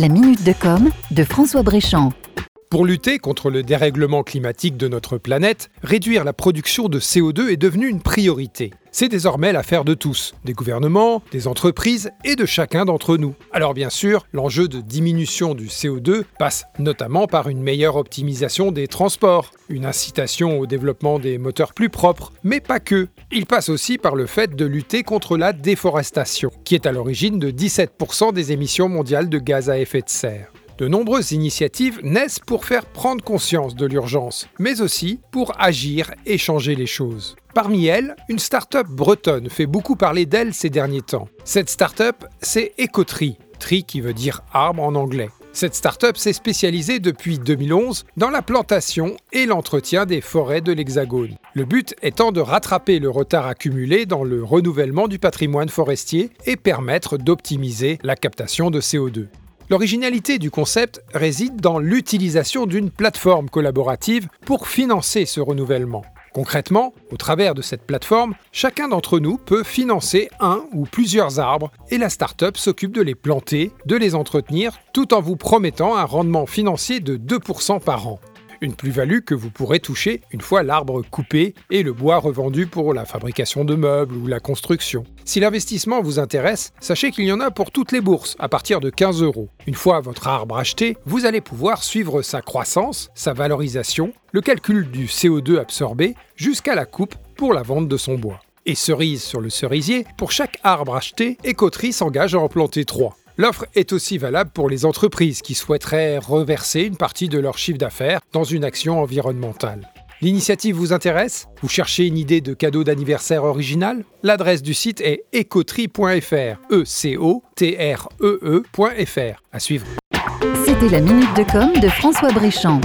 La minute de com de François Bréchamp. Pour lutter contre le dérèglement climatique de notre planète, réduire la production de CO2 est devenu une priorité. C'est désormais l'affaire de tous, des gouvernements, des entreprises et de chacun d'entre nous. Alors bien sûr, l'enjeu de diminution du CO2 passe notamment par une meilleure optimisation des transports, une incitation au développement des moteurs plus propres, mais pas que. Il passe aussi par le fait de lutter contre la déforestation, qui est à l'origine de 17% des émissions mondiales de gaz à effet de serre. De nombreuses initiatives naissent pour faire prendre conscience de l'urgence, mais aussi pour agir et changer les choses. Parmi elles, une start-up bretonne fait beaucoup parler d'elle ces derniers temps. Cette start-up, c'est Ecotree, tree qui veut dire arbre en anglais. Cette start-up s'est spécialisée depuis 2011 dans la plantation et l'entretien des forêts de l'Hexagone. Le but étant de rattraper le retard accumulé dans le renouvellement du patrimoine forestier et permettre d'optimiser la captation de CO2. L'originalité du concept réside dans l'utilisation d'une plateforme collaborative pour financer ce renouvellement. Concrètement, au travers de cette plateforme, chacun d'entre nous peut financer un ou plusieurs arbres et la start-up s'occupe de les planter, de les entretenir, tout en vous promettant un rendement financier de 2% par an. Une plus-value que vous pourrez toucher une fois l'arbre coupé et le bois revendu pour la fabrication de meubles ou la construction. Si l'investissement vous intéresse, sachez qu'il y en a pour toutes les bourses à partir de 15 euros. Une fois votre arbre acheté, vous allez pouvoir suivre sa croissance, sa valorisation, le calcul du CO2 absorbé jusqu'à la coupe pour la vente de son bois. Et cerise sur le cerisier, pour chaque arbre acheté, Écoterie s'engage à en planter 3. L'offre est aussi valable pour les entreprises qui souhaiteraient reverser une partie de leur chiffre d'affaires dans une action environnementale. L'initiative vous intéresse? Vous cherchez une idée de cadeau d'anniversaire original? L'adresse du site est ecotree.fr. E C O T R E E.fr. À suivre. C'était la minute de com de François Bréchamp.